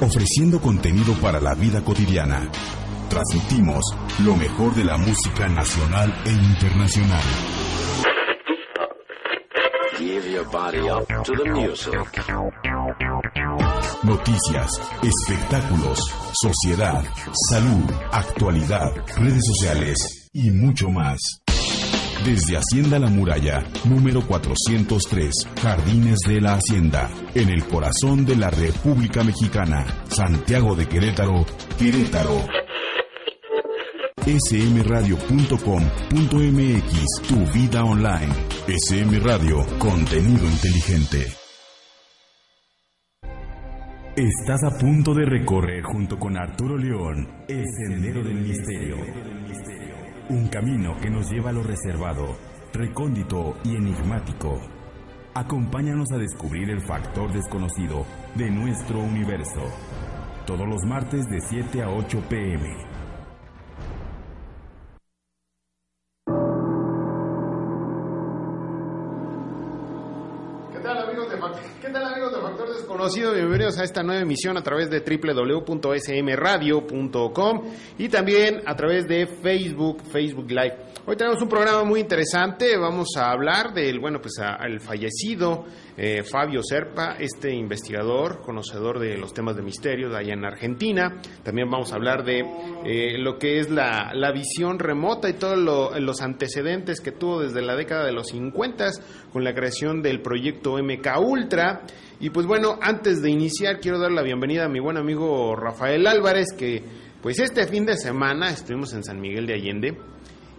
ofreciendo contenido para la vida cotidiana. Transmitimos lo mejor de la música nacional e internacional. Noticias, espectáculos, sociedad, salud, actualidad, redes sociales y mucho más. Desde Hacienda La Muralla, número 403, Jardines de la Hacienda, en el corazón de la República Mexicana, Santiago de Querétaro, Querétaro. smradio.com.mx, tu vida online. SM Radio, contenido inteligente. Estás a punto de recorrer junto con Arturo León el Sendero del Misterio. Un camino que nos lleva a lo reservado, recóndito y enigmático. Acompáñanos a descubrir el factor desconocido de nuestro universo. Todos los martes de 7 a 8 pm. Bienvenidos a esta nueva emisión a través de www.smradio.com y también a través de Facebook, Facebook Live. Hoy tenemos un programa muy interesante, vamos a hablar del, bueno, pues al fallecido eh, Fabio Serpa, este investigador, conocedor de los temas de misterio de allá en Argentina. También vamos a hablar de eh, lo que es la, la visión remota y todos los antecedentes que tuvo desde la década de los 50 con la creación del proyecto MK Ultra. Y pues bueno, antes de iniciar quiero dar la bienvenida a mi buen amigo Rafael Álvarez, que pues este fin de semana estuvimos en San Miguel de Allende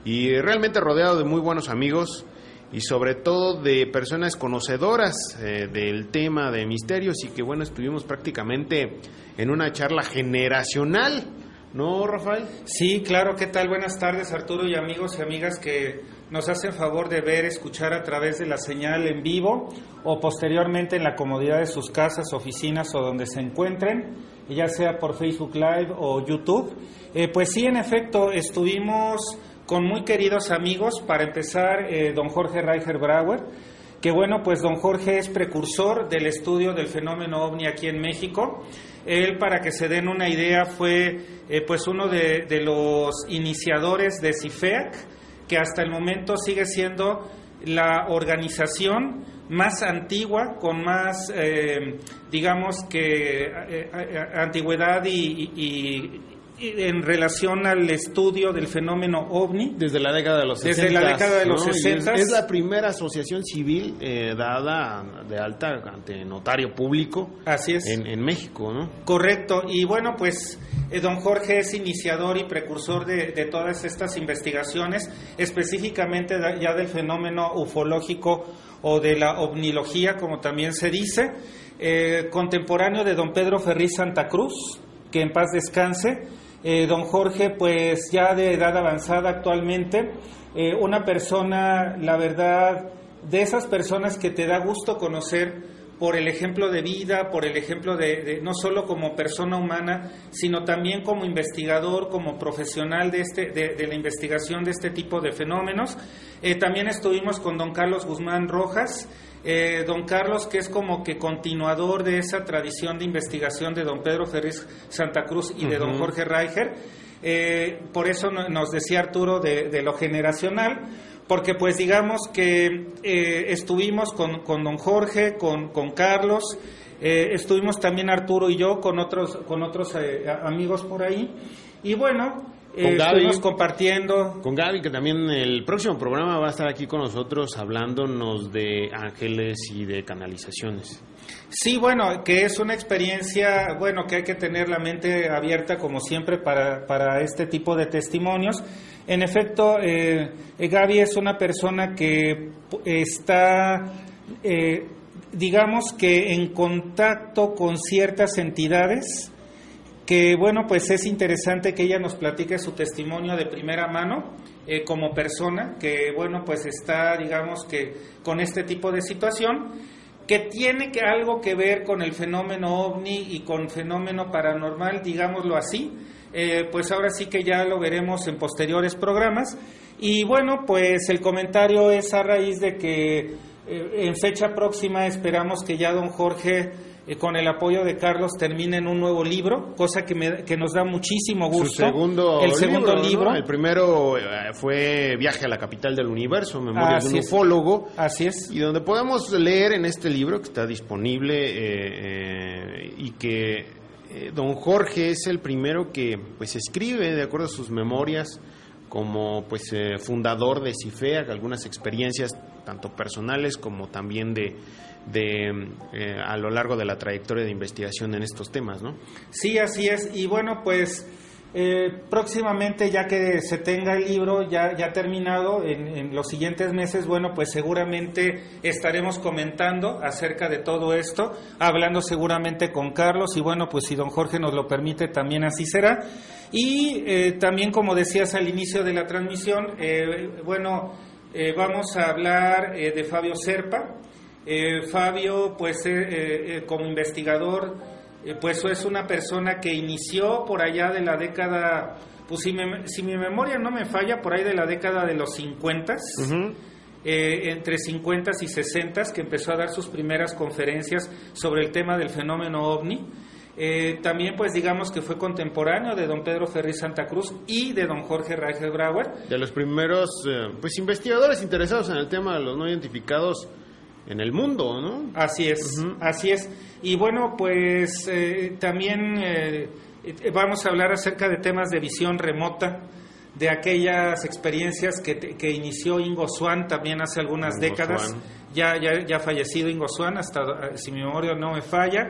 y realmente rodeado de muy buenos amigos y sobre todo de personas conocedoras eh, del tema de misterios y que bueno, estuvimos prácticamente en una charla generacional. ¿No, Rafael? Sí, claro, ¿qué tal? Buenas tardes, Arturo y amigos y amigas que nos hacen favor de ver, escuchar a través de la señal en vivo o posteriormente en la comodidad de sus casas, oficinas o donde se encuentren, ya sea por Facebook Live o YouTube. Eh, pues sí, en efecto, estuvimos con muy queridos amigos, para empezar, eh, don Jorge Reicher Brauer, que bueno, pues don Jorge es precursor del estudio del fenómeno ovni aquí en México. Él, para que se den una idea, fue eh, pues uno de, los iniciadores de CIFEAC, que hasta el momento sigue siendo la organización más antigua, con más, eh, digamos que, antigüedad y, en relación al estudio del fenómeno ovni. Desde la década de los 60. Desde la década de los 60. Es, la primera asociación civil eh, dada de alta ante notario público. Así es. En, México, ¿no? Correcto. Y bueno, pues eh, don Jorge es iniciador y precursor de, de, todas estas investigaciones, específicamente ya del fenómeno ufológico o de la ovnilogía, como también se dice. Eh, contemporáneo de don Pedro Ferriz Santa Cruz, que en paz descanse eh, don Jorge, pues ya de edad avanzada actualmente, eh, una persona, la verdad, de esas personas que te da gusto conocer por el ejemplo de vida, por el ejemplo de, no solo como persona humana, sino también como investigador, como profesional de, este, de, la investigación de este tipo de fenómenos. Eh, también estuvimos con don Carlos Guzmán Rojas, eh, don Carlos, que es como que continuador de esa tradición de investigación de don Pedro Ferriz Santa Cruz y de don Jorge Reicher. Eh, por eso nos decía Arturo de, lo generacional, porque pues digamos que eh, estuvimos con, con, don Jorge, con, con Carlos, estuvimos también Arturo y yo con otros, con otros amigos por ahí. Y bueno, con eh, Gaby, compartiendo. Con Gaby, que también el próximo programa va a estar aquí con nosotros hablándonos de ángeles y de canalizaciones. Sí, bueno, que es una experiencia, bueno, que hay que tener la mente abierta como siempre para, para este tipo de testimonios. En efecto, eh, Gaby es una persona que está, eh, digamos que en contacto con ciertas entidades, que bueno, pues es interesante que ella nos platique su testimonio de primera mano eh, como persona que bueno, pues está, digamos que con este tipo de situación que tiene que algo que ver con el fenómeno ovni y con fenómeno paranormal, digámoslo así, eh, pues ahora sí que ya lo veremos en posteriores programas. Y bueno, pues el comentario es a raíz de que eh, en fecha próxima esperamos que ya don Jorge eh, con el apoyo de Carlos, termine en un nuevo libro, cosa que, me, que nos da muchísimo gusto. Su segundo el segundo libro. El primero eh, fue Viaje a la capital del universo, Memorias de un ufólogo. Así es. Y donde podemos leer en este libro que está disponible eh, y que don Jorge es el primero que pues escribe de acuerdo a sus memorias como pues fundador de CIFEA, algunas experiencias tanto personales como también de, de eh, a lo largo de la trayectoria de investigación en estos temas, ¿no? Sí, así es. Y bueno, pues eh, próximamente, ya que se tenga el libro ya, ya terminado, en, los siguientes meses, bueno, pues seguramente estaremos comentando acerca de todo esto, hablando seguramente con Carlos y bueno, pues si don Jorge nos lo permite, también así será. Y eh, también, como decías al inicio de la transmisión, bueno, vamos a hablar de Fabio Serpa. Eh, Fabio, pues eh, eh, como investigador, pues es una persona que inició por allá de la década, pues si, mi memoria no me falla, por ahí de la década de los 50, entre 50 y 60, que empezó a dar sus primeras conferencias sobre el tema del fenómeno ovni. también pues digamos que fue contemporáneo de don Pedro Ferri Santa Cruz y de don Jorge Brauer. De los primeros pues investigadores interesados en el tema de los no identificados en el mundo, ¿no? Así es, así es. Y bueno, pues eh, también eh, vamos a hablar acerca de temas de visión remota, de aquellas experiencias que, que inició Ingo Swan también hace algunas décadas, ya, ya, ya fallecido Ingo Swan, hasta eh, si mi memoria no me falla.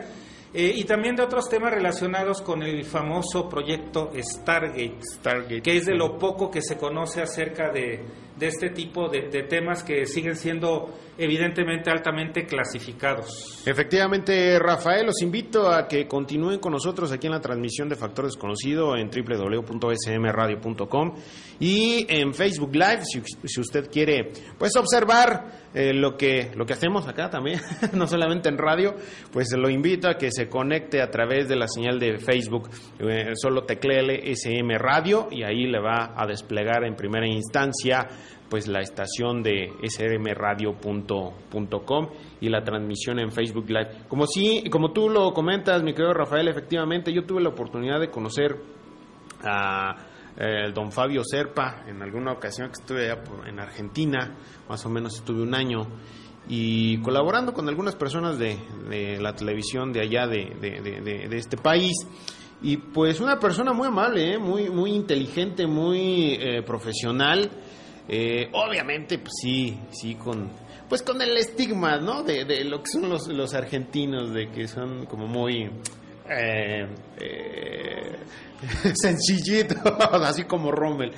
y también de otros temas relacionados con el famoso proyecto Stargate, Stargate, que es de lo poco que se conoce acerca de, de este tipo de, temas que siguen siendo evidentemente altamente clasificados. Efectivamente, Rafael, los invito a que continúen con nosotros aquí en la transmisión de Factor Desconocido en www.smradio.com y en Facebook Live, si, usted quiere pues observar eh, lo, que, lo que hacemos acá también, no solamente en radio, pues lo invito a que se conecte a través de la señal de Facebook, eh, solo tecleele SM Radio y ahí le va a desplegar en primera instancia pues la estación de srmradio.com y la transmisión en Facebook Live. Como sí, como tú lo comentas, mi querido Rafael, efectivamente yo tuve la oportunidad de conocer a el don Fabio Serpa en alguna ocasión que estuve allá en Argentina, más o menos estuve un año y colaborando con algunas personas de, la televisión de allá de, de, este país y pues una persona muy amable, ¿eh? muy muy inteligente, muy eh, profesional eh, obviamente, pues sí, sí, con pues con el estigma, ¿no? De, lo que son los, los argentinos, de que son como muy eh, eh, así como Rommel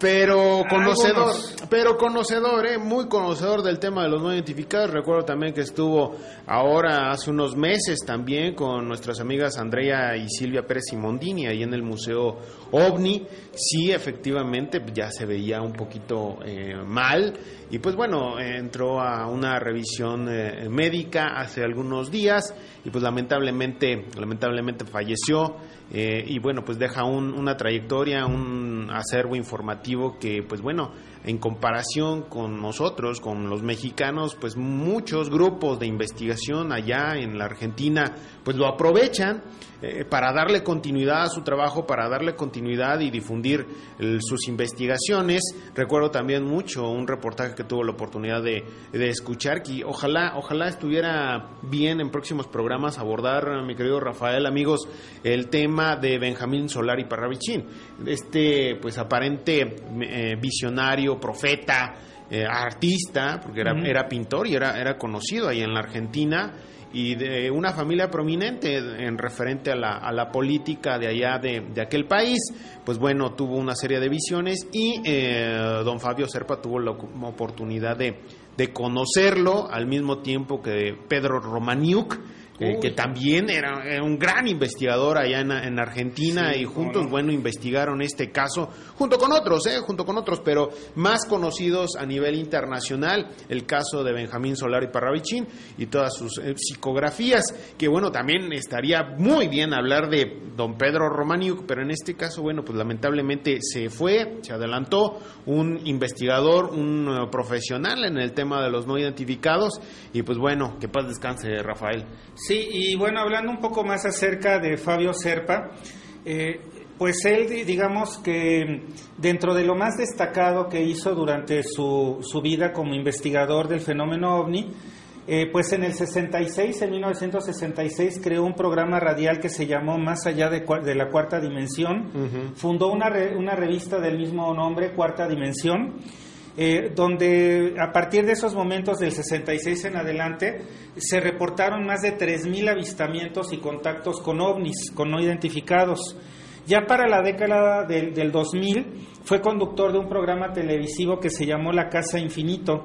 pero conocedor, pero conocedor, eh, muy conocedor del tema de los no identificados. Recuerdo también que estuvo ahora hace unos meses también con nuestras amigas Andrea y Silvia Pérez Simondini ahí en el Museo OVNI. Sí, efectivamente, ya se veía un poquito eh, mal y pues bueno, entró a una revisión eh, médica hace algunos días y pues lamentablemente, lamentablemente falleció. Eh, y bueno, pues deja una trayectoria, un acervo informativo que, pues bueno, en comparación con nosotros, con los mexicanos, pues muchos grupos de investigación allá en la Argentina, pues lo aprovechan eh, para darle continuidad a su trabajo, para darle continuidad y difundir sus investigaciones. Recuerdo también mucho un reportaje que tuvo la oportunidad de, escuchar, que ojalá, ojalá estuviera bien en próximos programas abordar, mi querido Rafael, amigos, el tema de Benjamín Solari Parravichin, este pues aparente eh, visionario, profeta, eh, artista, porque era, era pintor y era, era conocido ahí en la Argentina y de una familia prominente en referente a la, a la política de allá de, de, aquel país, pues bueno, tuvo una serie de visiones y eh, don Fabio Serpa tuvo la oportunidad de, de conocerlo al mismo tiempo que Pedro Romaniuk, eh, que también era, un gran investigador allá en, Argentina y juntos, bueno, investigaron este caso junto con otros, eh, junto con otros, pero más conocidos a nivel internacional, el caso de Benjamín Solari Parravichin y todas sus eh, psicografías, que bueno, también estaría muy bien hablar de don Pedro Romaniuk, pero en este caso, bueno, pues lamentablemente se fue, se adelantó un investigador, un uh, profesional en el tema de los no identificados y pues bueno, que paz descanse, Rafael. Sí, y bueno, hablando un poco más acerca de Fabio Serpa, eh, pues él, digamos que dentro de lo más destacado que hizo durante su, su vida como investigador del fenómeno ovni, eh, pues en el 66, en 1966, creó un programa radial que se llamó Más allá de, la cuarta dimensión. Fundó una, una revista del mismo nombre, Cuarta Dimensión. Eh, donde a partir de esos momentos del 66 en adelante se reportaron más de 3.000 avistamientos y contactos con ovnis, con no identificados. Ya para la década del, 2000 fue conductor de un programa televisivo que se llamó La Casa Infinito,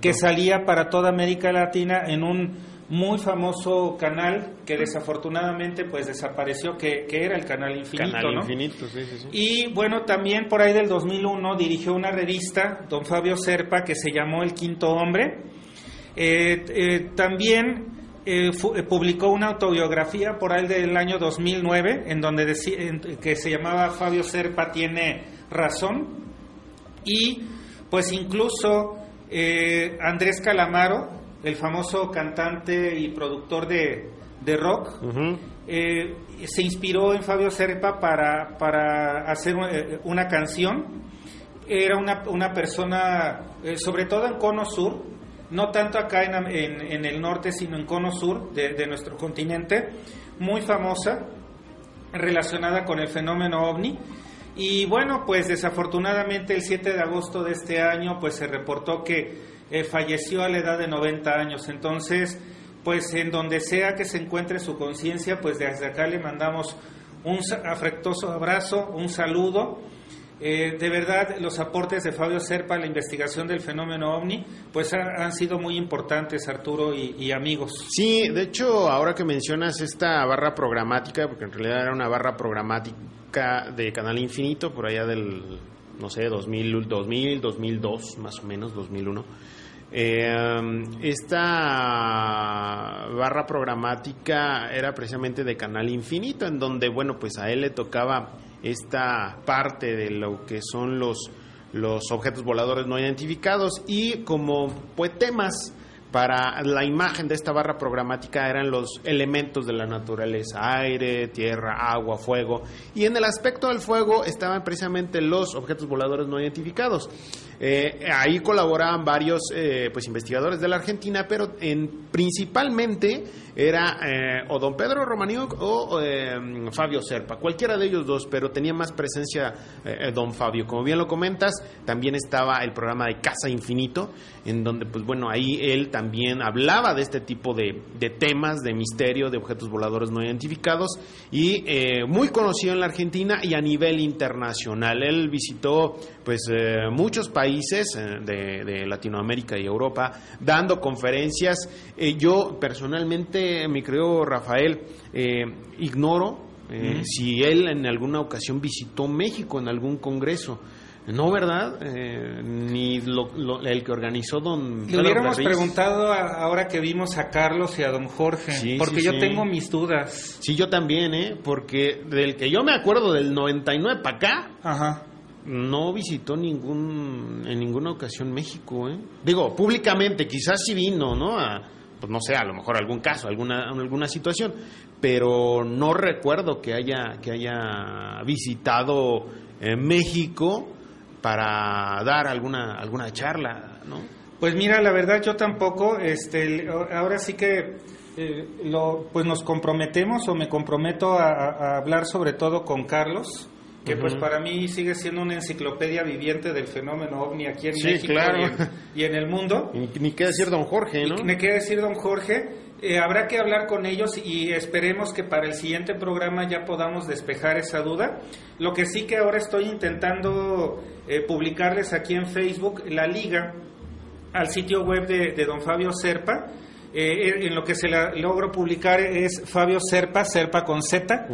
que salía para toda América Latina en un muy famoso canal que desafortunadamente pues desapareció, que, era el Canal Infinito. Canal Infinito, sí, sí, sí. Y bueno, también por ahí del 2001 dirigió una revista, don Fabio Serpa, que se llamó El Quinto Hombre. Eh, eh, también eh, publicó una autobiografía por ahí del año 2009 en donde decía, que se llamaba Fabio Serpa tiene razón y pues incluso Andrés Calamaro, el famoso cantante y productor de, rock, se inspiró en Fabio Serpa para, para hacer una canción. Era una, una persona, sobre todo en Cono Sur, no tanto acá en, el norte, sino en cono sur de, nuestro continente, muy famosa, relacionada con el fenómeno ovni. Y bueno, pues desafortunadamente el 7 de agosto de este año, pues se reportó que eh, falleció a la edad de 90 años. Entonces, pues en donde sea que se encuentre su conciencia, pues desde acá le mandamos un afectuoso abrazo, un saludo eh, de verdad, los aportes de Fabio Serpa a la investigación del fenómeno ovni, pues han, sido muy importantes, Arturo y, amigos. Sí, de hecho, ahora que mencionas esta barra programática, porque en realidad era una barra programática de Canal Infinito, por allá del, no sé, 2000, 2000 2002, más o menos, 2001. Eh, esta barra programática era precisamente de Canal Infinito, en donde, bueno, pues a él le tocaba esta parte de lo que son los, los objetos voladores no identificados y como pues temas para la imagen de esta barra programática eran los elementos de la naturaleza, aire, tierra, agua, fuego. Y en el aspecto del fuego estaban precisamente los objetos voladores no identificados. Eh, ahí colaboraban varios eh, pues investigadores de la Argentina, pero en, principalmente era eh, o don Pedro Romaniuk o Fabio Serpa, cualquiera de ellos dos, pero tenía más presencia don Fabio. Como bien lo comentas, también estaba el programa de Casa Infinito, en donde pues bueno, ahí él también hablaba de este tipo de, de temas, de misterio, de objetos voladores no identificados, y muy conocido en la Argentina y a nivel internacional. Él visitó pues muchos países países eh, de, Latinoamérica y Europa dando conferencias. Eh, yo personalmente, mi creo Rafael, eh, ignoro si él en alguna ocasión visitó México en algún congreso. No, ¿verdad? ni el que organizó don... Le hubiéramos preguntado ahora que vimos a Carlos y a don Jorge, porque yo tengo mis dudas. Sí, yo también, ¿eh? Porque del que yo me acuerdo del 99 para acá, Ajá no visitó ningún en ninguna ocasión México, ¿eh? Digo, públicamente, quizás sí vino, ¿no? A, pues no sé, a lo mejor algún caso, alguna alguna situación, pero no recuerdo que haya que haya visitado eh, México para dar alguna alguna charla, ¿no? Pues mira, la verdad yo tampoco, este, ahora sí que eh, lo, pues nos comprometemos o me comprometo a hablar sobre todo con Carlos, que pues para mí sigue siendo una enciclopedia viviente del fenómeno ovni aquí en México y, en, el mundo. Ni, qué decir don Jorge, ¿no? Ni, qué decir don Jorge. Eh, habrá que hablar con ellos y esperemos que para el siguiente programa ya podamos despejar esa duda. Lo que sí que ahora estoy intentando eh, publicarles aquí en Facebook la liga al sitio web de, don Fabio Serpa. Eh, en lo que se la logro publicar es Fabio Serpa, serpa con z,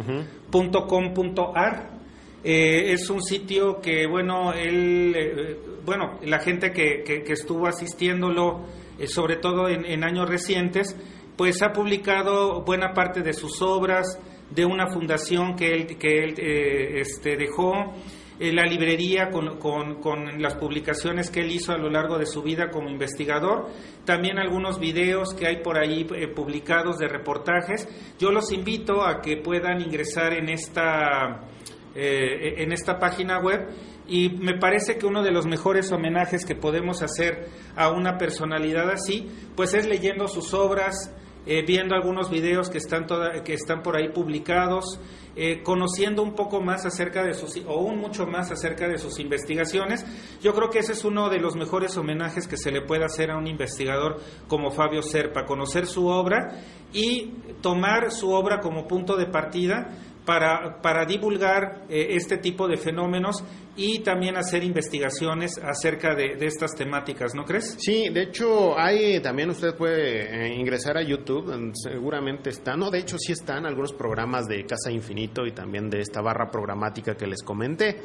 eh, es un sitio que, bueno, él, eh, bueno, la gente que, que, estuvo asistiéndolo, eh, sobre todo en, años recientes, pues ha publicado buena parte de sus obras, de una fundación que él, que él este, dejó. eh, la librería con, con, las publicaciones que él hizo a lo largo de su vida como investigador, también algunos videos que hay por ahí eh, publicados de reportajes. Yo los invito a que puedan ingresar en esta, eh, en esta página web y me parece que uno de los mejores homenajes que podemos hacer a una personalidad así, pues es leyendo sus obras, eh, viendo algunos videos que están, que están por ahí publicados, eh, conociendo un poco más acerca de sus, o un mucho más acerca de sus investigaciones. Yo creo que ese es uno de los mejores homenajes que se le puede hacer a un investigador como Fabio Serpa, conocer su obra y tomar su obra como punto de partida para, para divulgar eh, este tipo de fenómenos y también hacer investigaciones acerca de, estas temáticas, ¿no crees? Sí, de hecho, hay también usted puede eh, ingresar a YouTube, seguramente están, no, de hecho sí están algunos programas de Casa Infinito y también de esta barra programática que les comenté,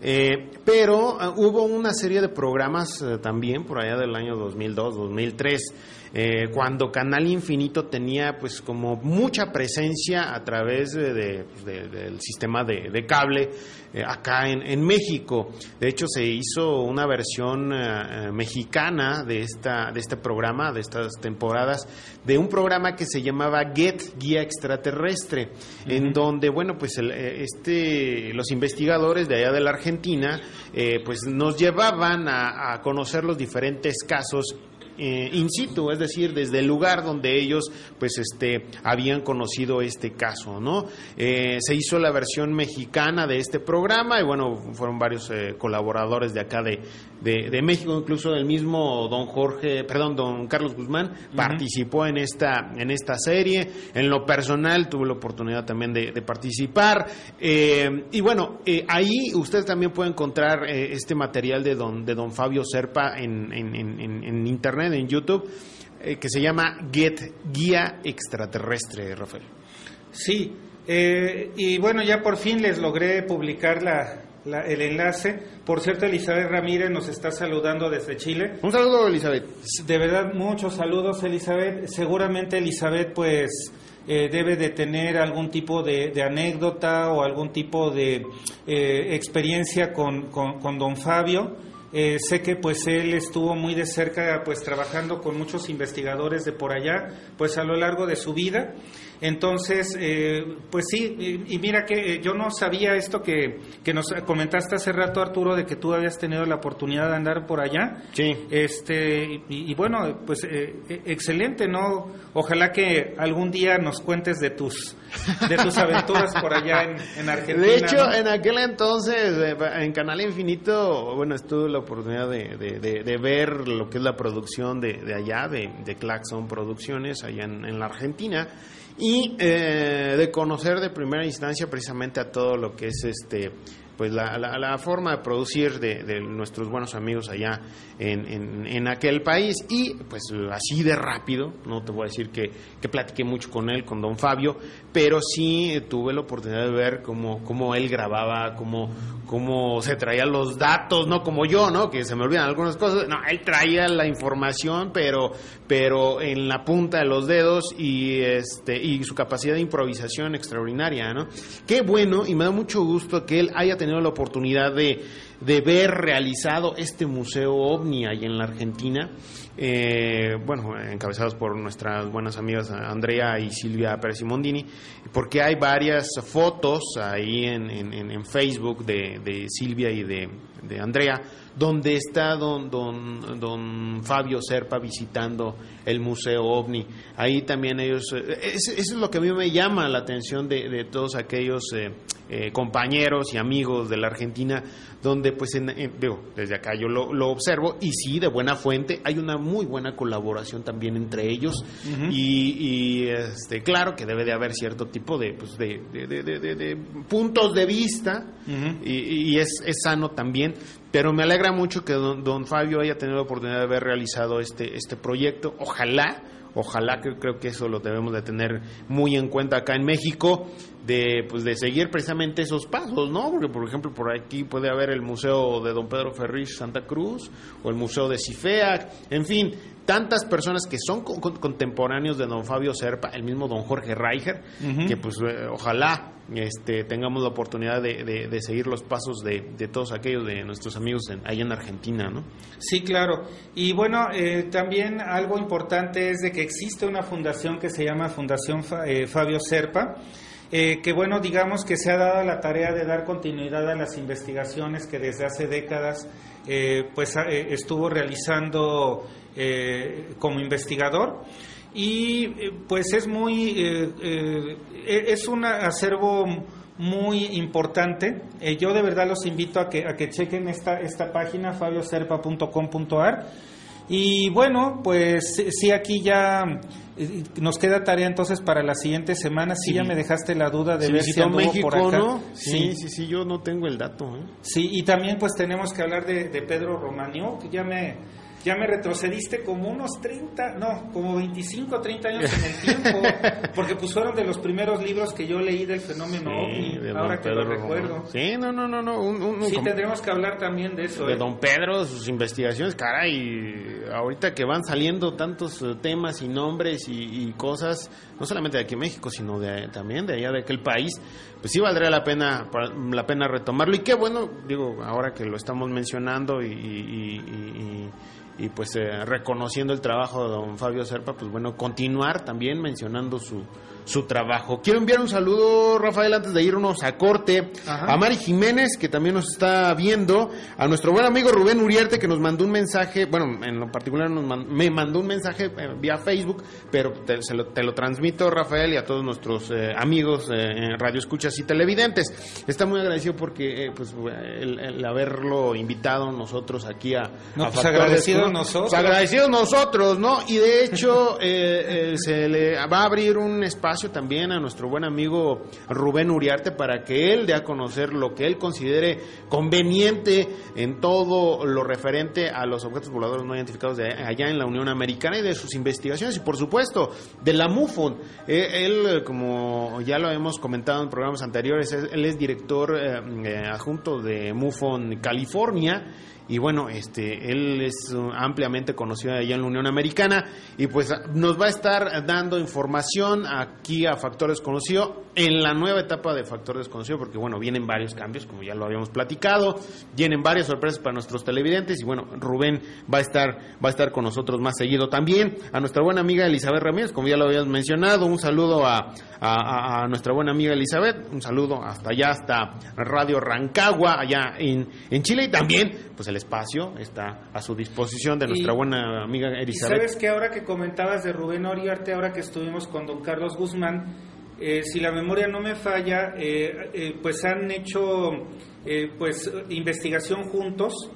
eh, pero hubo una serie de programas también por allá del año 2002, 2003, eh, cuando Canal Infinito tenía pues como mucha presencia a través de, pues, del sistema de, cable eh, acá en, México. De hecho se hizo una versión eh, mexicana de, esta, de este programa, de estas temporadas, de un programa que se llamaba Get Guía Extraterrestre, en donde, bueno, pues este, los investigadores de allá de la Argentina pues nos llevaban a, a conocer los diferentes casos eh, in situ, es decir, desde el lugar donde ellos pues este habían conocido este caso, ¿no? Eh, se hizo la versión mexicana de este programa y bueno, fueron varios eh, colaboradores de acá de, de, México, incluso el mismo don Jorge, perdón, don Carlos Guzmán participó en esta en esta serie. En lo personal tuve la oportunidad también de, participar y bueno, ahí usted también puede encontrar este material de don de don Fabio Serpa en, en, en, en internet en YouTube, eh, que se llama Get Guía Extraterrestre, Rafael. Sí, eh, y bueno, ya por fin les logré publicar la, el enlace. Por cierto, Elizabeth Ramírez nos está saludando desde Chile. Un saludo, Elizabeth. De verdad, muchos saludos, Elizabeth. Seguramente Elizabeth, pues... Eh, debe de tener algún tipo de, anécdota o algún tipo de experiencia con, con, don Fabio. Eh, sé que pues él estuvo muy de cerca pues trabajando con muchos investigadores de por allá pues a lo largo de su vida entonces, eh, pues sí, y, mira que eh, yo no sabía esto que, que, nos comentaste hace rato, Arturo, de que tú habías tenido la oportunidad de andar por allá. Sí. Este, y, bueno, pues eh, excelente, ¿no? Ojalá que algún día nos cuentes de tus, de tus aventuras por allá en, Argentina. De hecho, en aquel entonces, en Canal Infinito, bueno, estuve la oportunidad de, de, ver lo que es la producción de, allá, de, de Claxon Producciones, allá en, en la Argentina y eh, de conocer de primera instancia precisamente a todo lo que es este pues la, la, forma de producir de, nuestros buenos amigos allá en, en, aquel país y pues así de rápido, no te voy a decir que, que platiqué mucho con él, con don Fabio, pero sí tuve la oportunidad de ver cómo, cómo él grababa, cómo, cómo se traía los datos, no como yo, ¿no? Que se me olvidan algunas cosas, no, él traía la información, pero, pero en la punta de los dedos y, este, y su capacidad de improvisación extraordinaria, ¿no? Qué bueno y me da mucho gusto que él haya tenido tenido la oportunidad de, de ver realizado este museo ovni ahí en la Argentina, eh, bueno, encabezados por nuestras buenas amigas Andrea y Silvia Pérez Mondini, porque hay varias fotos ahí en, en, Facebook de, de, Silvia y de, de Andrea, donde está don, don, don Fabio Serpa visitando el Museo OVNI. Ahí también ellos, eh, eso es lo que a mí me llama la atención de, de todos aquellos eh, eh, compañeros y amigos de la Argentina, donde pues en, desde acá yo lo, lo, observo y sí, de buena fuente, hay una muy buena colaboración también entre ellos y, este, claro que debe de haber cierto tipo de, pues, de, de, puntos de vista y, y es, es sano también, pero me alegra mucho que don, Fabio haya tenido la oportunidad de haber realizado este, este proyecto. Ojalá, ojalá, que creo que eso lo debemos de tener muy en cuenta acá en México, de, pues, de seguir precisamente esos pasos, ¿no? Porque, por ejemplo, por aquí puede haber el Museo de Don Pedro Ferriz Santa Cruz o el Museo de Cifeac, en fin, tantas personas que son contemporáneos de don Fabio Serpa, el mismo don Jorge Reicher, que pues eh, ojalá este, tengamos la oportunidad de, seguir los pasos de, todos aquellos de nuestros amigos en, allá en Argentina, ¿no? Sí, claro. Y bueno, eh, también algo importante es de que existe una fundación que se llama Fundación eh, Fabio Serpa, que bueno, digamos que se ha dado la tarea de dar continuidad a las investigaciones que desde hace décadas pues estuvo realizando eh, como investigador. Y eh, pues es muy eh, es un acervo muy importante. Yo de verdad los invito a que a que chequen esta esta página fabioserpa.com.ar y bueno pues sí aquí ya nos queda tarea entonces para la siguiente semana. Sí, ya me dejaste la duda de ver si anduvo México, por acá. ¿no? Sí, sí, sí, yo no tengo el dato. Sí, y también pues tenemos que hablar de, de Pedro Romanio, que ya me ya me retrocediste como unos 30, no, como 25 30 años en el tiempo, porque pues fueron de los primeros libros que yo leí del fenómeno sí, ahora que lo recuerdo. Sí, no, no, no, no. sí, tendremos que hablar también de eso. De ¿eh? Don Pedro, sus investigaciones, caray, ahorita que van saliendo tantos eh, temas y nombres y, cosas, no solamente de aquí en México, sino de, también de allá de aquel país, pues sí valdría la pena, la pena retomarlo. Y qué bueno, digo, ahora que lo estamos mencionando y y pues eh, reconociendo el trabajo de don Fabio Serpa, pues bueno, continuar también mencionando su, su trabajo. Quiero enviar un saludo, Rafael, antes de irnos a corte, a Mari Jiménez, que también nos está viendo, a nuestro buen amigo Rubén Uriarte, que nos mandó un mensaje, bueno, en lo particular me mandó un mensaje eh, vía Facebook, pero te, lo, te, lo, transmito, Rafael, y a todos nuestros eh, amigos eh, en Radio Escuchas y Televidentes. Está muy agradecido porque, pues, el, haberlo invitado nosotros aquí a... No, pues agradecidos nosotros. Pues, agradecidos nosotros, ¿no? Y de hecho, se le va a abrir un espacio también a nuestro buen amigo Rubén Uriarte para que él dé a conocer lo que él considere conveniente en todo lo referente a los objetos voladores no identificados de allá en la Unión Americana y de sus investigaciones y por supuesto de la MUFON. Eh, él, como ya lo hemos comentado en programas anteriores, él es director eh, eh, adjunto de MUFON California y bueno, este, él es ampliamente conocido allá en la Unión Americana. Y pues nos va a estar dando información aquí a Factores Conocidos en la nueva etapa de Factor Desconocido, porque bueno, vienen varios cambios, como ya lo habíamos platicado, vienen varias sorpresas para nuestros televidentes y bueno, Rubén va a estar, va a estar con nosotros más seguido también. A nuestra buena amiga Elizabeth Ramírez, como ya lo habíamos mencionado, un saludo a, a, nuestra buena amiga Elizabeth, un saludo hasta allá, hasta Radio Rancagua, allá en, en Chile. Y también, pues el espacio está a su disposición de nuestra buena amiga Elizabeth. sabes que ahora que comentabas de Rubén Oriarte, ahora que estuvimos con don Carlos Guzmán, eh, si la memoria no me falla, eh, eh, pues han hecho pues investigación juntos.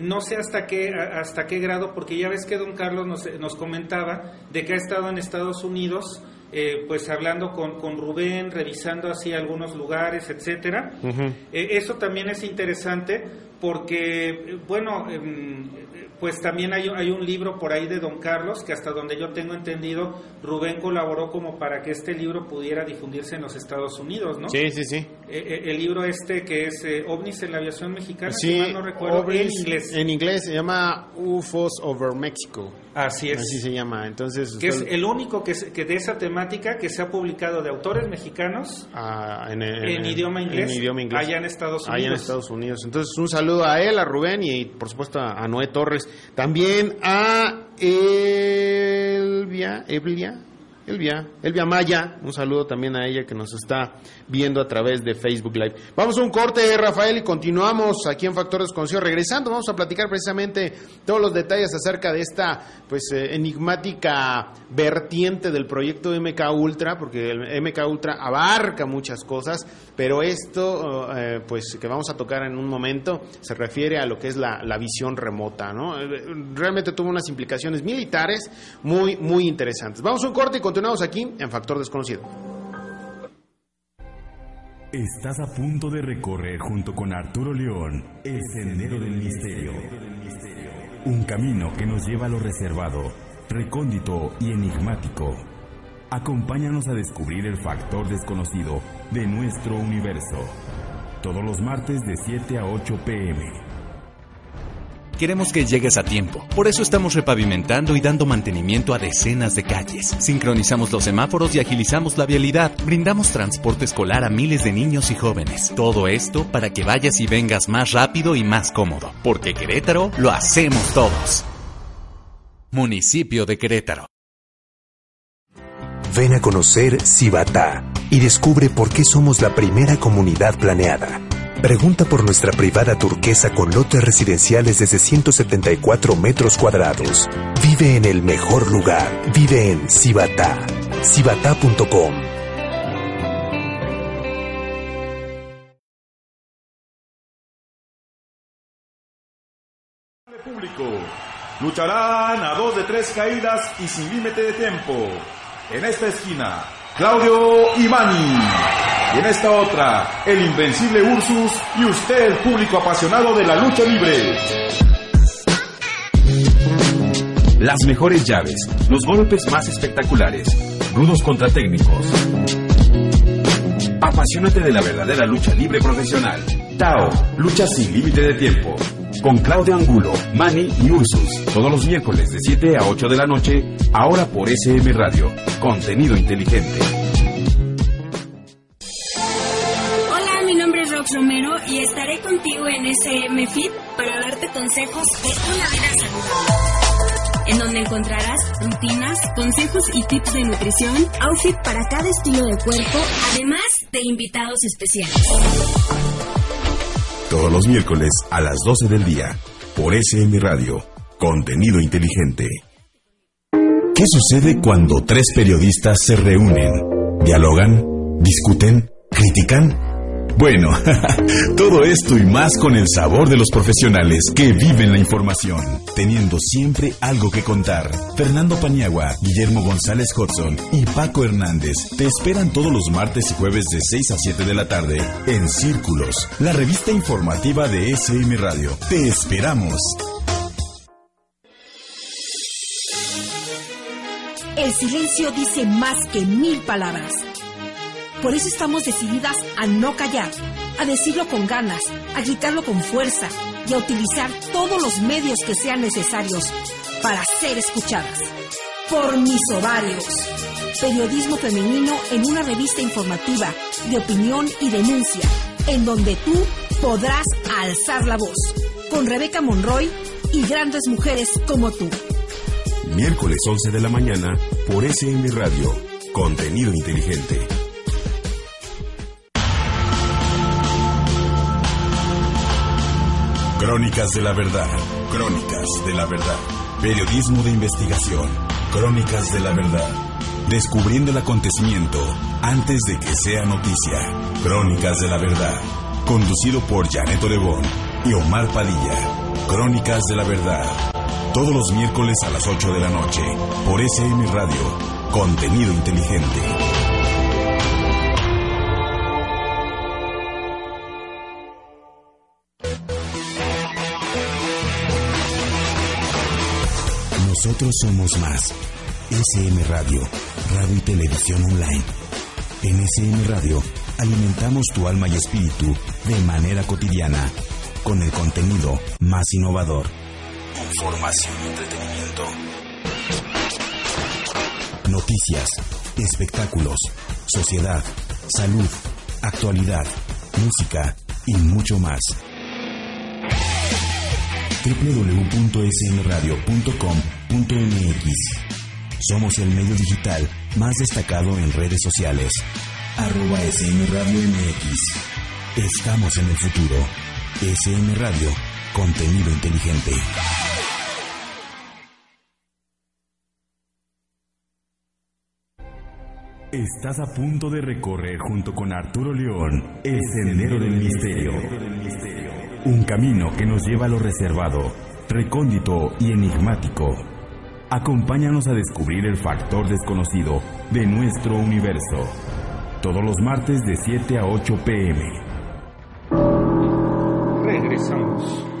No sé hasta qué hasta qué grado, porque ya ves que don Carlos nos, nos comentaba de que ha estado en Estados Unidos, pues hablando con, con, Rubén, revisando así algunos lugares, etcétera. eso también es interesante porque, bueno, em, pues también hay, hay, un libro por ahí de Don Carlos, que hasta donde yo tengo entendido, Rubén colaboró como para que este libro pudiera difundirse en los Estados Unidos, ¿no? Sí, sí, sí. Eh, eh, el libro este que es eh, OVNIs en la aviación mexicana, sí, no recuerdo, en inglés. En inglés se llama UFOs over Mexico. Así es. Así se llama. Entonces, que es el único que, que de esa temática que se ha publicado de autores mexicanos ah, en, idioma inglés, en, idioma inglés, allá en Estados Unidos. Allá en Estados Unidos. Entonces, un saludo a él, a Rubén y, por supuesto a, Noé Torres. También a Elvia, Elvia, Elvia, Elvia Maya, un saludo también a ella que nos está viendo a través de Facebook Live. Vamos a un corte, Rafael, y continuamos aquí en Factores Desconocidos. Regresando, vamos a platicar precisamente todos los detalles acerca de esta pues eh, enigmática vertiente del proyecto MK Ultra, porque el MK Ultra abarca muchas cosas, pero esto eh, pues que vamos a tocar en un momento se refiere a lo que es la, la visión remota, ¿no? Eh, realmente tuvo unas implicaciones militares muy, muy interesantes. Vamos a un corte y continuamos Continuamos aquí en Factor Desconocido. Estás a punto de recorrer junto con Arturo León el Sendero del Misterio. Un camino que nos lleva a lo reservado, recóndito y enigmático. Acompáñanos a descubrir el factor desconocido de nuestro universo. Todos los martes de 7 a 8 pm. Queremos que llegues a tiempo. Por eso estamos repavimentando y dando mantenimiento a decenas de calles. Sincronizamos los semáforos y agilizamos la vialidad. Brindamos transporte escolar a miles de niños y jóvenes. Todo esto para que vayas y vengas más rápido y más cómodo. Porque Querétaro lo hacemos todos. Municipio de Querétaro. Ven a conocer Cibatá y descubre por qué somos la primera comunidad planeada Pregunta por nuestra privada turquesa con lotes residenciales desde 174 metros cuadrados. Vive en el mejor lugar. Vive en Cibatá. Cibatá.com. Público. Lucharán a dos de tres caídas y sin límite de tiempo. En esta esquina, Claudio Imani. Y en esta otra, el invencible Ursus y usted, el público apasionado de la lucha libre. Las mejores llaves, los golpes más espectaculares, rudos contra técnicos. Apasionate de la verdadera lucha libre profesional. Tao, lucha sin límite de tiempo. Con Claudio Angulo, Manny y Ursus. Todos los miércoles de 7 a 8 de la noche, ahora por SM Radio. Contenido inteligente. SM Fit para darte consejos de una vida saludable. En donde encontrarás rutinas, consejos y tips de nutrición, outfit para cada estilo de cuerpo, además de invitados especiales. Todos los miércoles a las 12 del día, por SM Radio, contenido inteligente. ¿Qué sucede cuando tres periodistas se reúnen, dialogan, discuten, critican? Bueno, todo esto y más con el sabor de los profesionales que viven la información, teniendo siempre algo que contar. Fernando Paniagua, Guillermo González Hudson y Paco Hernández te esperan todos los martes y jueves de 6 a 7 de la tarde en Círculos, la revista informativa de SM Radio. Te esperamos. El silencio dice más que mil palabras. Por eso estamos decididas a no callar, a decirlo con ganas, a gritarlo con fuerza y a utilizar todos los medios que sean necesarios para ser escuchadas. Por mis ovarios. Periodismo femenino en una revista informativa de opinión y denuncia, en donde tú podrás alzar la voz. Con Rebeca Monroy y grandes mujeres como tú. Miércoles 11 de la mañana por SM Radio. Contenido inteligente. Crónicas de la Verdad. Crónicas de la Verdad. Periodismo de investigación. Crónicas de la Verdad. Descubriendo el acontecimiento antes de que sea noticia. Crónicas de la Verdad. Conducido por Janet Oregón y Omar Padilla. Crónicas de la Verdad. Todos los miércoles a las 8 de la noche. Por SM Radio. Contenido inteligente. Nosotros somos más. SM Radio, radio y televisión online. En SM Radio alimentamos tu alma y espíritu de manera cotidiana con el contenido más innovador. Información y entretenimiento. Noticias, espectáculos, sociedad, salud, actualidad, música y mucho más Somos el medio digital más destacado en redes sociales. Arroba SM Radio MX. Estamos en el futuro. SM Radio, contenido inteligente. Estás a punto de recorrer junto con Arturo León el sendero del misterio. Un camino que nos lleva a lo reservado, recóndito y enigmático. Acompáñanos a descubrir el factor desconocido de nuestro universo. Todos los martes de 7 a 8 pm. Regresamos.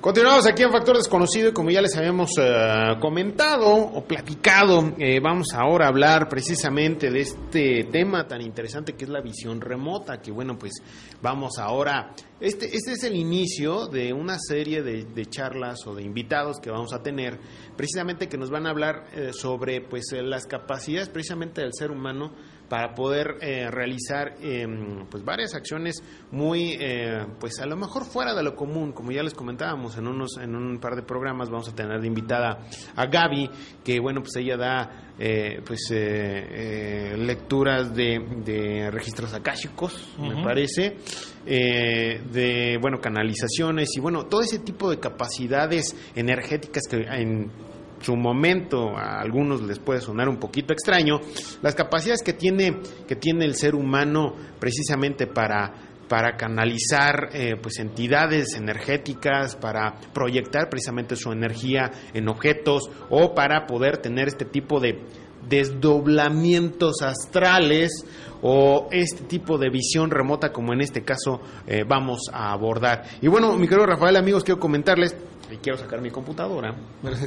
Continuamos aquí en Factor Desconocido y como ya les habíamos eh, comentado o platicado, eh, vamos ahora a hablar precisamente de este tema tan interesante que es la visión remota, que bueno, pues vamos ahora, este, este es el inicio de una serie de, de charlas o de invitados que vamos a tener, precisamente que nos van a hablar eh, sobre pues las capacidades precisamente del ser humano para poder eh, realizar eh, pues varias acciones muy eh, pues a lo mejor fuera de lo común como ya les comentábamos en unos en un par de programas vamos a tener de invitada a Gaby que bueno pues ella da eh, pues eh, eh, lecturas de, de registros akáshicos me parece eh, de bueno canalizaciones y bueno todo ese tipo de capacidades energéticas que en su momento a algunos les puede sonar un poquito extraño, las capacidades que tiene, que tiene el ser humano precisamente para, para canalizar eh, pues entidades energéticas, para proyectar precisamente su energía en objetos o para poder tener este tipo de desdoblamientos astrales o este tipo de visión remota como en este caso eh, vamos a abordar. Y bueno, mi querido Rafael, amigos, quiero comentarles, y quiero sacar mi computadora,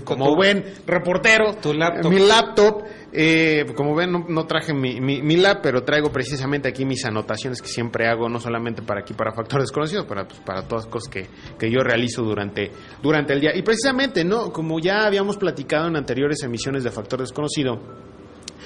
como buen reportero, Tu laptop. mi laptop, eh, como ven, no, no traje mi, mi, mi lap, pero traigo precisamente aquí mis anotaciones que siempre hago, no solamente para aquí, para factores desconocidos, para, pues, para todas cosas que, que yo realizo durante, durante el día. Y precisamente, ¿no? Como ya habíamos platicado en anteriores emisiones de Factor Desconocido,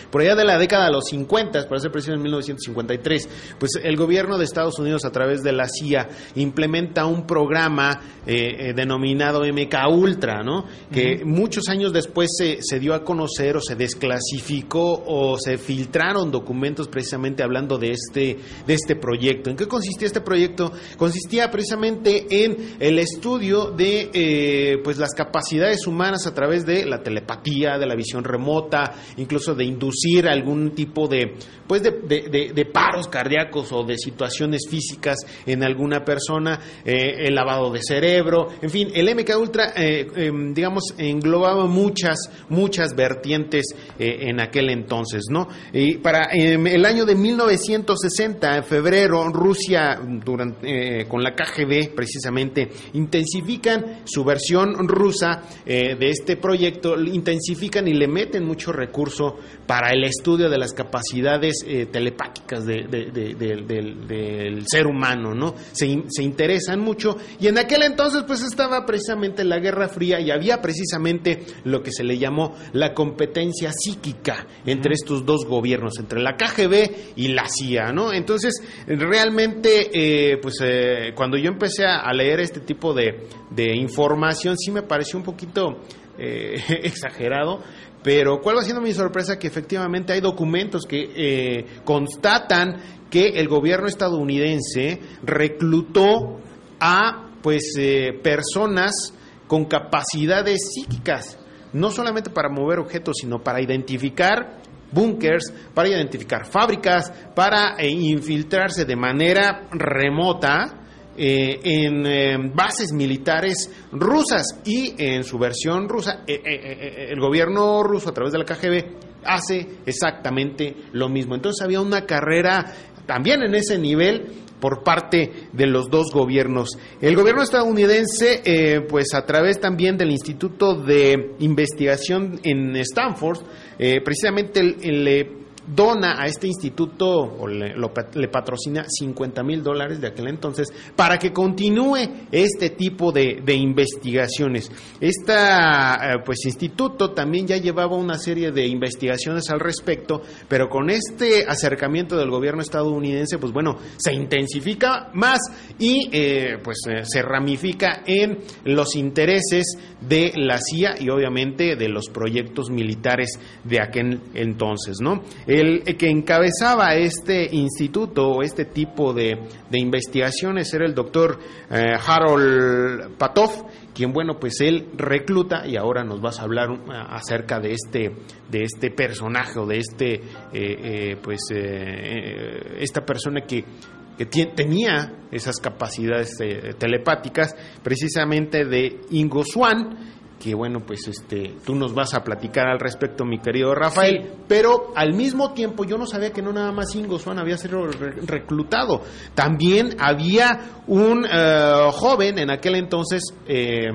por allá de la década de los 50, para ser preciso en 1953, pues el gobierno de Estados Unidos a través de la CIA implementa un programa eh, eh, denominado MK Ultra, ¿no? Que muchos años después se, se dio a conocer o se desclasificó o se filtraron documentos precisamente hablando de este, de este proyecto. ¿En qué consistía este proyecto? Consistía precisamente en el estudio de eh, pues las capacidades humanas a través de la telepatía, de la visión remota, incluso de inducir algún tipo de pues de, de- paros cardíacos o de situaciones físicas en alguna persona, eh, el lavado de cerebro, en fin, el MK Ultra, eh, em, digamos, englobaba muchas, muchas vertientes eh, en aquel entonces, ¿no? Y para em, el año de 1960, en febrero, Rusia, durante, eh, con la KGB precisamente, intensifican su versión rusa de este proyecto, intensifican y le meten mucho recurso para el estudio de las capacidades eh, telepáticas de- de- de- de- del, del ser humano, ¿no? Se, se interesan mucho y en aquel entonces pues estaba precisamente la Guerra Fría y había precisamente lo que se le llamó la competencia psíquica entre estos dos gobiernos, entre la KGB y la CIA, ¿no? Entonces realmente eh, pues eh, cuando yo empecé a, leer este tipo de, de información sí me pareció un poquito eh, exagerado, pero ¿cuál va siendo mi sorpresa? Que efectivamente hay documentos que eh, constatan que el gobierno estadounidense reclutó a pues eh, personas con capacidades psíquicas, no solamente para mover objetos, sino para identificar búnkers, para identificar fábricas, para eh, infiltrarse de manera remota eh, en eh, bases militares rusas y en su versión rusa, eh, el gobierno ruso a través de la KGB hace exactamente lo mismo. Entonces había una carrera también en ese nivel por parte de los dos gobiernos. El gobierno estadounidense, eh, pues a través también del Instituto de Investigación en Stanford, precisamente el- le dona a este instituto o le, lo le patrocina 50 mil dólares de aquel entonces para que continúe este tipo de, de investigaciones. Este pues instituto también ya llevaba una serie de investigaciones al respecto, pero con este acercamiento del gobierno estadounidense, pues bueno, se intensifica más y eh, pues eh, se ramifica en los intereses de la CIA y obviamente de los proyectos militares de aquel entonces, ¿no? El que encabezaba este instituto o este tipo de, investigaciones era el doctor eh, Harold Patov, quien, bueno, pues él recluta y ahora nos vas a hablar uh, acerca de este, de este personaje o de este, eh, eh, pues, esta persona que que tenía esas capacidades eh, telepáticas, precisamente de Ingo Swan, que bueno, pues este, tú nos vas a platicar al respecto, mi querido Rafael, pero al mismo tiempo yo no sabía que no nada más Ingo Swan había sido reclutado, también había un eh, joven en aquel entonces eh,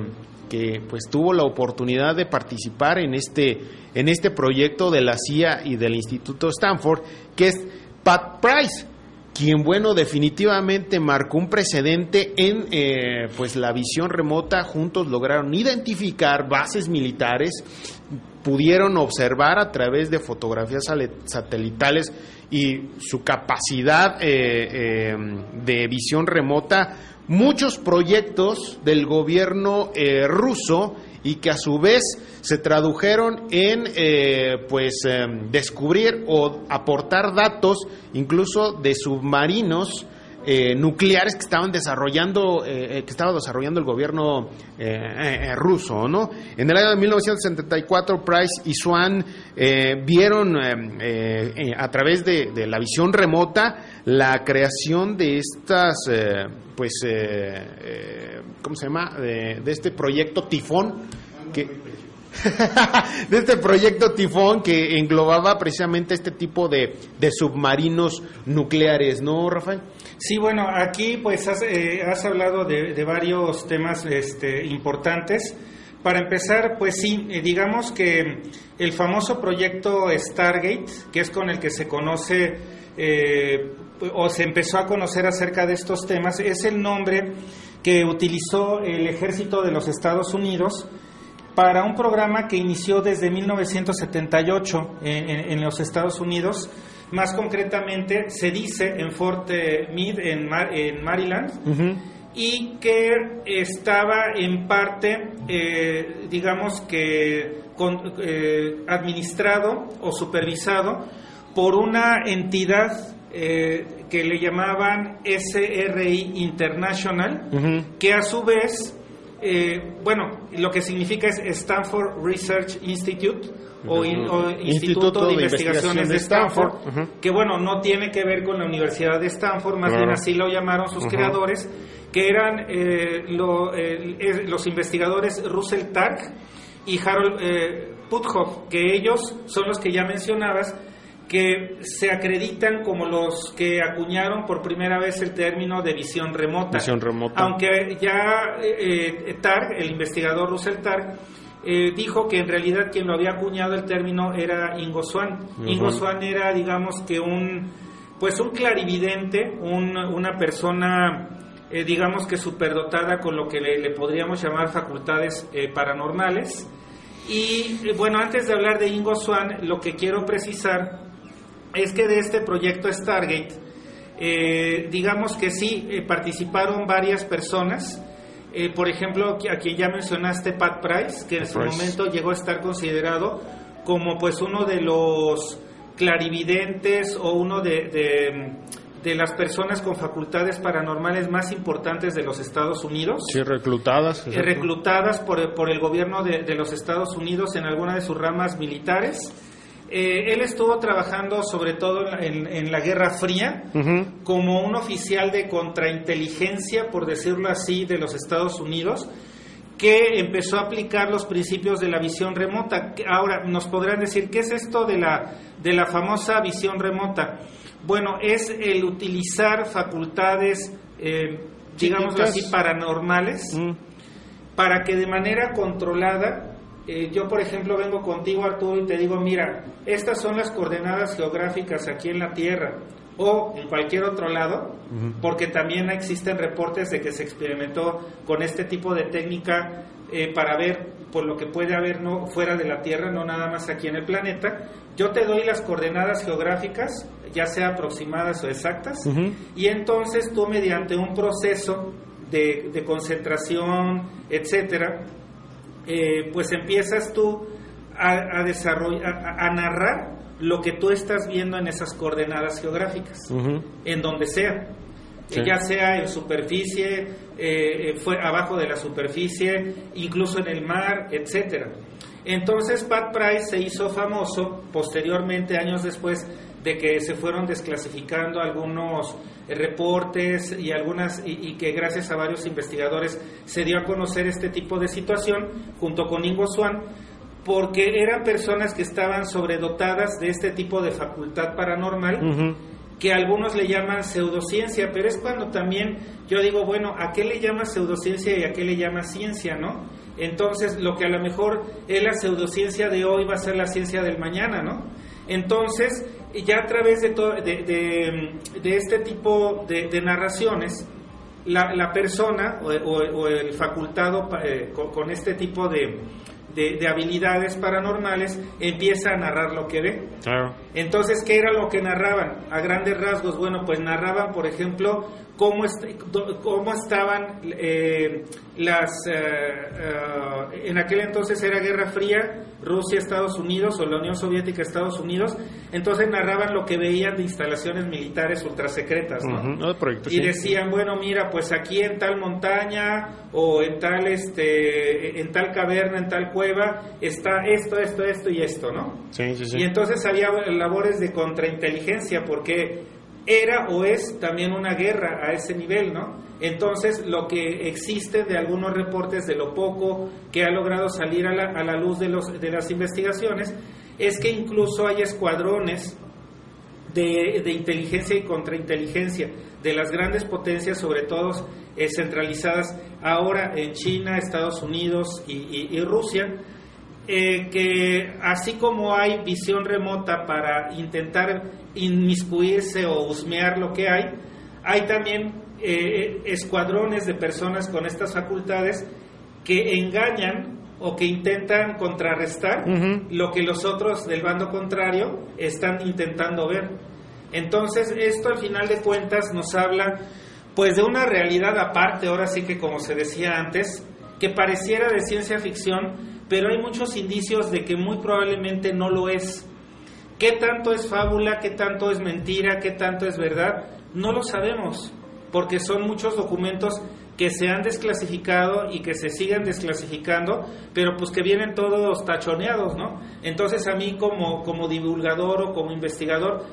que pues tuvo la oportunidad de participar en este, en este proyecto de la CIA y del Instituto Stanford, que es Pat Price quien bueno definitivamente marcó un precedente en eh, pues la visión remota juntos lograron identificar bases militares pudieron observar a través de fotografías satelitales y su capacidad eh, eh, de visión remota muchos proyectos del gobierno ruso y que a su vez se tradujeron en eh, pues em, descubrir o aportar datos incluso de submarinos eh, nucleares que estaban desarrollando eh, que estaba desarrollando el gobierno ruso no en el año de 1974 Price y Swan vieron a través de, la visión remota la creación de estas pues cómo se llama de, de este proyecto tifón que de este proyecto Tifón que englobaba precisamente este tipo de, submarinos nucleares, ¿no, Rafael? Sí, bueno, aquí pues has, eh, hablado de, varios temas este, importantes. Para empezar, pues sí, eh, digamos que el famoso proyecto Stargate, que es con el que se conoce eh, o se empezó a conocer acerca de estos temas, es el nombre que utilizó el ejército de los Estados Unidos para un programa que inició desde 1978 en, los Estados Unidos. Más concretamente, se dice en Fort Meade, en, en Maryland, y que estaba en parte, eh, digamos que, eh, administrado o supervisado por una entidad eh, que le llamaban SRI International, que a su vez eh, bueno, lo que significa es Stanford Research Institute o, Instituto, de, Investigaciones, de Stanford, que bueno, no tiene que ver con la Universidad de Stanford, más bien así lo llamaron sus creadores, que eran eh, los investigadores Russell Tark y Harold eh, Puthoff, que ellos son los que ya mencionabas, que se acreditan como los que acuñaron por primera vez el término de visión remota. Visión remota. Aunque ya eh, eh Targ, el investigador Russell Targ, eh, dijo que en realidad quien lo había acuñado el término era Ingo Swan. Ingo Swan era, digamos que un, pues un clarividente, una persona, eh, digamos que superdotada con lo que le, podríamos llamar facultades paranormales. Y bueno, antes de hablar de Ingo Swan, lo que quiero precisar es que de este proyecto Stargate, eh, digamos que sí, eh, participaron varias personas. Eh, por ejemplo, a quien ya mencionaste, Pat Price, que en su momento llegó a estar considerado como pues uno de los clarividentes o uno de, de, las personas con facultades paranormales más importantes de los Estados Unidos. Sí, reclutadas. reclutadas por, por, el gobierno de, de los Estados Unidos en alguna de sus ramas militares. Eh, él estuvo trabajando sobre todo en, la Guerra Fría como un oficial de contrainteligencia, por decirlo así, de los Estados Unidos, que empezó a aplicar los principios de la visión remota. Ahora, nos podrán decir, ¿qué es esto de la, de la famosa visión remota? Bueno, es el utilizar facultades, eh, digámoslo así, paranormales, para que de manera controlada eh, yo, por ejemplo, vengo contigo, Arturo, y te digo, mira, estas son las coordenadas geográficas aquí en la Tierra o en cualquier otro lado, porque también existen reportes de que se experimentó con este tipo de técnica eh, para ver por lo que puede haber no fuera de la Tierra, no nada más aquí en el planeta. Yo te doy las coordenadas geográficas, ya sea aproximadas o exactas, y entonces tú mediante un proceso de, de concentración, etcétera, eh, pues empiezas tú a, desarrollar, a, narrar lo que tú estás viendo en esas coordenadas geográficas, en donde sea. ya sea en superficie, eh, fue abajo de la superficie, incluso en el mar, etcétera. Entonces Pat Price se hizo famoso posteriormente, años después, de que se fueron desclasificando algunos eh, reportes y algunas y, que gracias a varios investigadores se dio a conocer este tipo de situación junto con Ingo Swan porque eran personas que estaban sobredotadas de este tipo de facultad paranormal que algunos le llaman pseudociencia, pero es cuando también yo digo, bueno, ¿a qué le llama pseudociencia y a qué le llama ciencia, no? Entonces, lo que a lo mejor es la pseudociencia de hoy va a ser la ciencia del mañana, ¿no? Entonces, ya a través de, de, este tipo de, narraciones, la, persona o, el facultado eh, con, este tipo de, de, habilidades paranormales empieza a narrar lo que ve. Entonces, ¿qué era lo que narraban? A grandes rasgos, bueno, pues narraban, por ejemplo, cómo, cómo estaban eh, las... Eh, eh, en aquel entonces era Guerra Fría, Rusia, Estados Unidos o la Unión Soviética, Estados Unidos, entonces narraban lo que veían de instalaciones militares ultrasecretas, ¿no? y decían, bueno, mira, pues aquí en tal montaña o en tal, este, en tal caverna, en tal cueva, está esto, esto, esto y esto, ¿no? Sí, sí, sí. Y entonces había labores de contrainteligencia porque era o es también una guerra a ese nivel, ¿no? Entonces, lo que existe de algunos reportes de lo poco que ha logrado salir a la, a la luz de, los, de las investigaciones es que incluso hay escuadrones de, de, inteligencia y contrainteligencia de las grandes potencias, sobre todo eh, centralizadas ahora en China, Estados Unidos y, y, Rusia, eh, que así como hay visión remota para intentar inmiscuirse o husmear lo que hay, hay también eh, escuadrones de personas con estas facultades que engañan o que intentan contrarrestar lo que los otros del bando contrario están intentando ver. Entonces, esto al final de cuentas nos habla pues de una realidad aparte, ahora sí que como se decía antes, que pareciera de ciencia ficción, pero hay muchos indicios de que muy probablemente no lo es. ¿Qué tanto es fábula? ¿Qué tanto es mentira? ¿Qué tanto es verdad? No lo sabemos, porque son muchos documentos que se han desclasificado y que se siguen desclasificando, pero pues que vienen todos tachoneados, ¿no? Entonces a mí como, como divulgador o como investigador,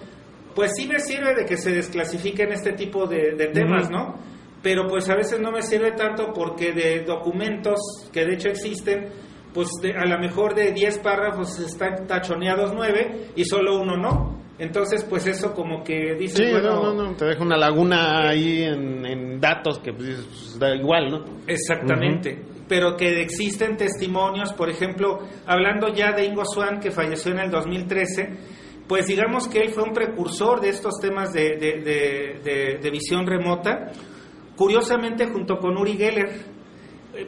pues sí me sirve de que se desclasifiquen este tipo de, temas, ¿no? Pero pues a veces no me sirve tanto porque de documentos que de hecho existen, pues a lo mejor de 10 párrafos están tachoneados 9 y solo uno no. Entonces, pues eso como que dice... Sí, no, no, no, te deja una laguna ahí en, datos que pues, pues, da igual, ¿no? Exactamente. Pero que existen testimonios, por ejemplo, hablando ya de Ingo Swan, que falleció en el 2013, pues digamos que él fue un precursor de estos temas de, de, de visión remota, curiosamente junto con Uri Geller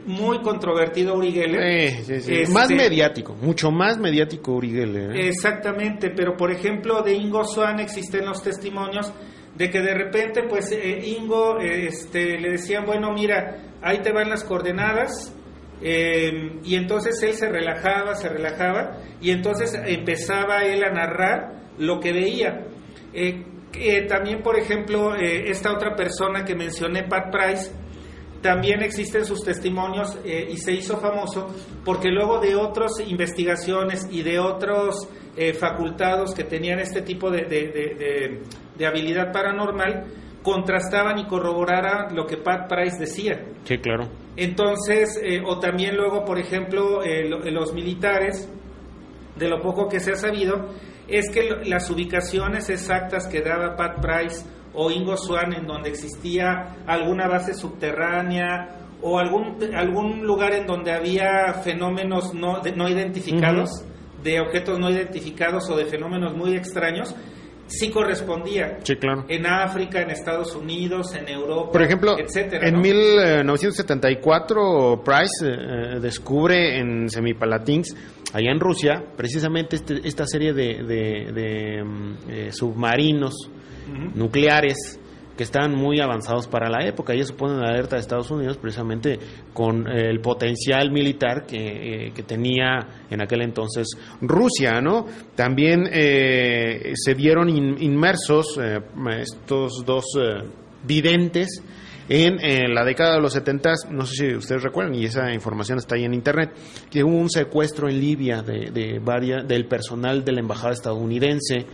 muy controvertido Uri Geller. Este, más mediático, mucho más mediático Uri Geller. ¿eh? Exactamente, pero por ejemplo de Ingo Swan existen los testimonios de que de repente pues eh, Ingo este, le decían, bueno, mira, ahí te van las coordenadas. Em, y entonces él se relajaba, se relajaba, y entonces empezaba él a narrar lo que veía. Eh, también, por ejemplo, esta otra persona que mencioné, Pat Price, también existen sus testimonios eh, y se hizo famoso porque luego de otras investigaciones y de otros eh, facultados que tenían este tipo de, de, habilidad paranormal, contrastaban y corroboraran lo que Pat Price decía. Sí, claro. Entonces, eh, o también luego, por ejemplo, los militares, de lo poco que se ha sabido, es que las ubicaciones exactas que daba Pat Price o Ingo Swan en donde existía alguna base subterránea o algún, algún lugar en donde había fenómenos no, no identificados, de objetos no identificados o de fenómenos muy extraños, sí correspondía. Sí, claro. En África, en Estados Unidos, en Europa, Por ejemplo, en 1974 Price eh, eh, descubre en Semipalatins, allá en Rusia, precisamente este, esta serie de, de, mm, eh, submarinos nucleares que estaban muy avanzados para la época. Y eso pone en alerta a Estados Unidos precisamente con eh, el potencial militar que, eh, que, tenía en aquel entonces Rusia, ¿no? También eh, se vieron inmersos estos dos videntes en, la década de los 70, no sé si ustedes recuerdan, y esa información está ahí en internet, que hubo un secuestro en Libia de, de varias, del personal de la embajada estadounidense,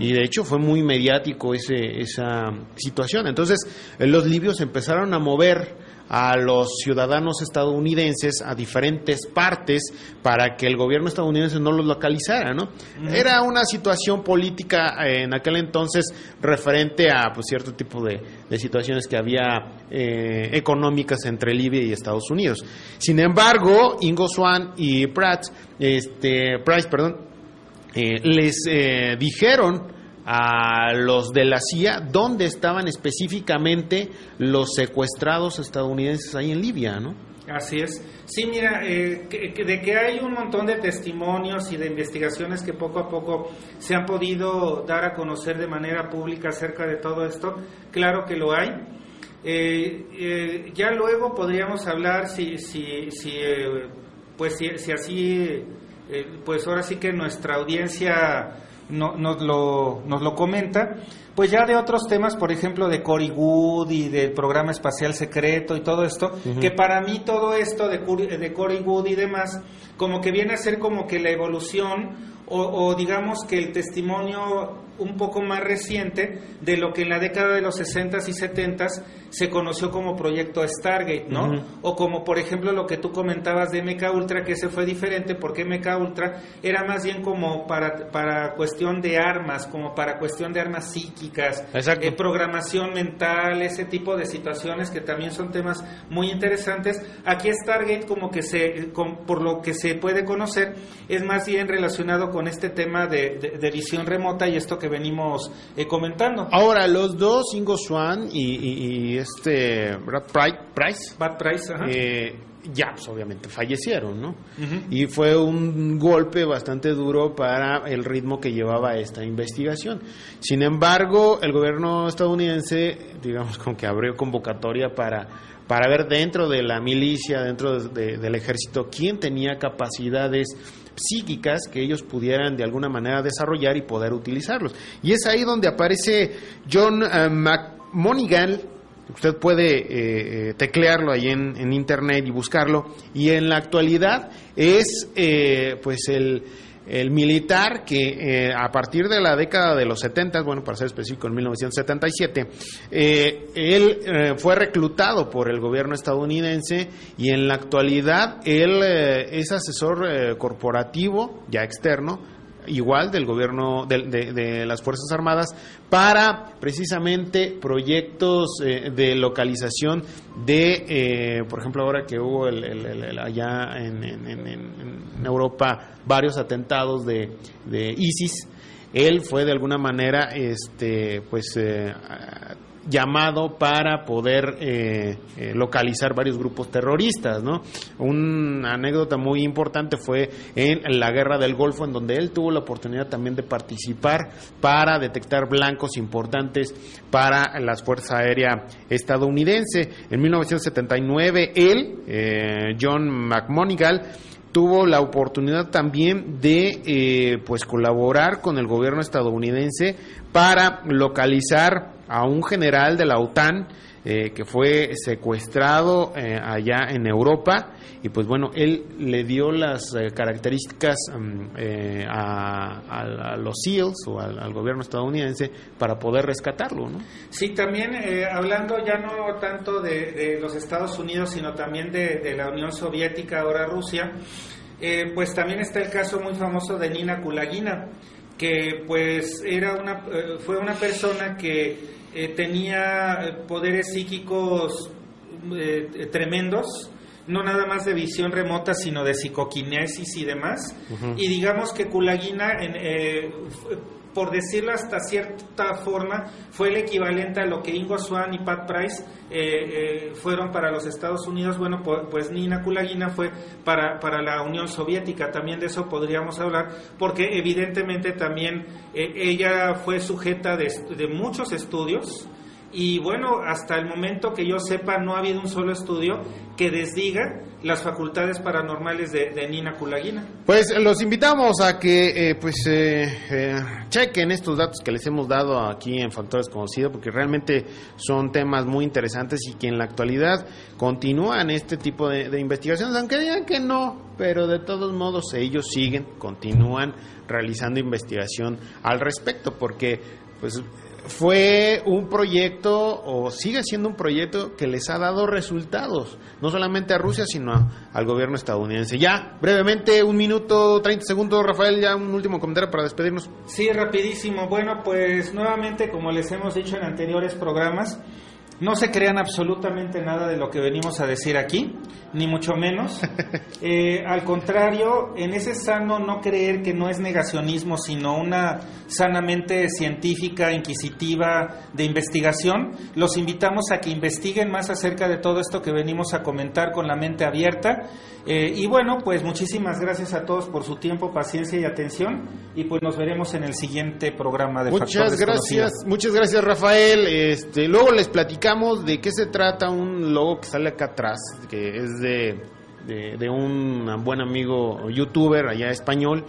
y de hecho fue muy mediático ese, esa situación. Entonces, los libios empezaron a mover a los ciudadanos estadounidenses a diferentes partes para que el gobierno estadounidense no los localizara, ¿no? Era una situación política eh, en aquel entonces referente a pues, cierto tipo de, situaciones que había eh, económicas entre Libia y Estados Unidos. Sin embargo, Ingo Swan y Pratt, este, Price, perdón, eh, les dijeron a los de la CIA dónde estaban específicamente los secuestrados estadounidenses ahí en Libia, ¿no? Así es. Sí, mira, eh, de que hay un montón de testimonios y de investigaciones que poco a poco se han podido dar a conocer de manera pública acerca de todo esto, claro que lo hay. Eh, eh, ya luego podríamos hablar si, si, si pues si, si así, pues ahora sí que nuestra audiencia no, nos, lo, nos lo comenta, pues ya de otros temas, por ejemplo, de Cory Wood y del programa espacial secreto y todo esto, que para mí todo esto de, de Cory Wood y demás, como que viene a ser como que la evolución o, o digamos que el testimonio un poco más reciente de lo que en la década de los 60s y 70s se conoció como proyecto Stargate, ¿no? O como por ejemplo lo que tú comentabas de MK Ultra, que ese fue diferente porque MK Ultra era más bien como para, para cuestión de armas, como para cuestión de armas psíquicas, eh, programación mental, ese tipo de situaciones que también son temas muy interesantes. Aquí Stargate como que se, por lo que se puede conocer, es más bien relacionado con este tema de, de visión remota y esto que venimos eh, comentando. Ahora, los dos, Ingo Swan y, este Brad Price, Brad Price eh, ya, pues, obviamente fallecieron, ¿no? Y fue un golpe bastante duro para el ritmo que llevaba esta investigación. Sin embargo, el gobierno estadounidense, digamos, como que abrió convocatoria para para ver dentro de la milicia, dentro del ejército, quién tenía capacidades psíquicas que ellos pudieran de alguna manera desarrollar y poder utilizarlos. Y es ahí donde aparece John uh, usted puede eh, eh, teclearlo ahí en, internet y buscarlo, y en la actualidad es eh, pues el el militar que eh, a partir de la década de los 70, bueno, para ser específico, en 1977, eh, él eh, fue reclutado por el gobierno estadounidense y en la actualidad él es asesor corporativo, ya externo, igual del gobierno de, las Fuerzas Armadas para precisamente proyectos eh, de localización de, eh, por ejemplo, ahora que hubo el, allá en, Europa varios atentados de, de ISIS, él fue de alguna manera este pues eh, llamado para poder eh, eh, localizar varios grupos terroristas, ¿no? Una anécdota muy importante fue en la guerra del Golfo, en donde él tuvo la oportunidad también de participar para detectar blancos importantes para la Fuerza Aérea estadounidense. En 1979, él, eh, John McMonigal, tuvo la oportunidad también de pues colaborar con el gobierno estadounidense para localizar a un general de la OTAN eh, que fue secuestrado eh, allá en Europa y pues bueno, él le dio las eh, características mm, a, los SEALs o al, gobierno estadounidense para poder rescatarlo, ¿no? Sí, también hablando ya no tanto de, los Estados Unidos, sino también de, de la Unión Soviética, ahora Rusia, pues también está el caso muy famoso de Nina Kulagina, que pues era una, fue una persona que eh, tenía eh, poderes psíquicos eh, tremendos, no nada más de visión remota, sino de psicoquinesis y demás. Y digamos que Kulagina, en, por decirlo hasta cierta forma, fue el equivalente a lo que Ingo Swan y Pat Price eh, eh, fueron para los Estados Unidos. Bueno, pues, Nina Kulagina fue para, para la Unión Soviética, también de eso podríamos hablar, porque evidentemente también eh, ella fue sujeta de, de muchos estudios y bueno, hasta el momento que yo sepa no ha habido un solo estudio que desdiga las facultades paranormales de, Nina Kulagina. Pues los invitamos a que eh, pues eh, eh, chequen estos datos que les hemos dado aquí en Factores Conocidos porque realmente son temas muy interesantes y que en la actualidad continúan este tipo de, de investigaciones, aunque digan que no, pero de todos modos ellos siguen, continúan realizando investigación al respecto porque pues fue un proyecto o sigue siendo un proyecto que les ha dado resultados, no solamente a Rusia, sino al gobierno estadounidense. Ya, brevemente, un minuto, 30 segundos, Rafael, ya un último comentario para despedirnos. Sí, rapidísimo. Bueno, pues nuevamente, como les hemos dicho en anteriores programas, no se crean absolutamente nada de lo que venimos a decir aquí, ni mucho menos. Eh, al contrario, en ese sano no creer que no es negacionismo, sino una sanamente científica, inquisitiva, de investigación, los invitamos a que investiguen más acerca de todo esto que venimos a comentar con la mente abierta. Eh, y bueno, pues muchísimas gracias a todos por su tiempo, paciencia y atención. Y pues nos veremos en el siguiente programa de Muchas gracias, muchas gracias Rafael. Este, luego les platicamos de qué se trata un logo que sale acá atrás, que es de, de, un buen amigo youtuber allá español,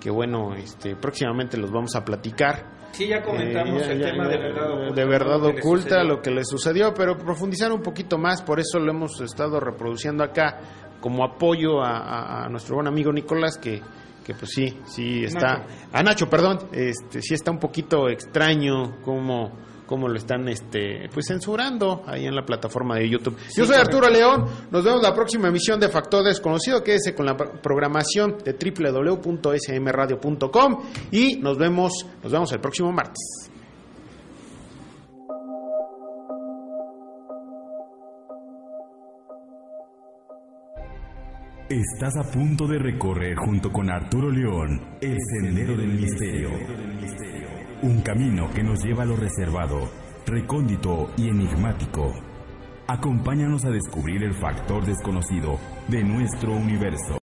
que bueno, este, próximamente los vamos a platicar. Sí, ya comentamos eh, el tema de verdad oculta. De verdad oculta, lo que le sucedió, pero profundizar un poquito más, por eso lo hemos estado reproduciendo acá como apoyo a, nuestro buen amigo Nicolás, que, que pues sí, sí está... A Nacho, perdón, este, sí está un poquito extraño como cómo lo están este pues censurando ahí en la plataforma de YouTube. Yo soy Arturo León, nos vemos la próxima emisión de Factor Desconocido, quédese con la programación de www.smradio.com y nos vemos, nos vemos el próximo martes. Estás a punto de recorrer junto con Arturo León el Sendero del Misterio. Un camino que nos lleva a lo reservado, recóndito y enigmático. Acompáñanos a descubrir el factor desconocido de nuestro universo.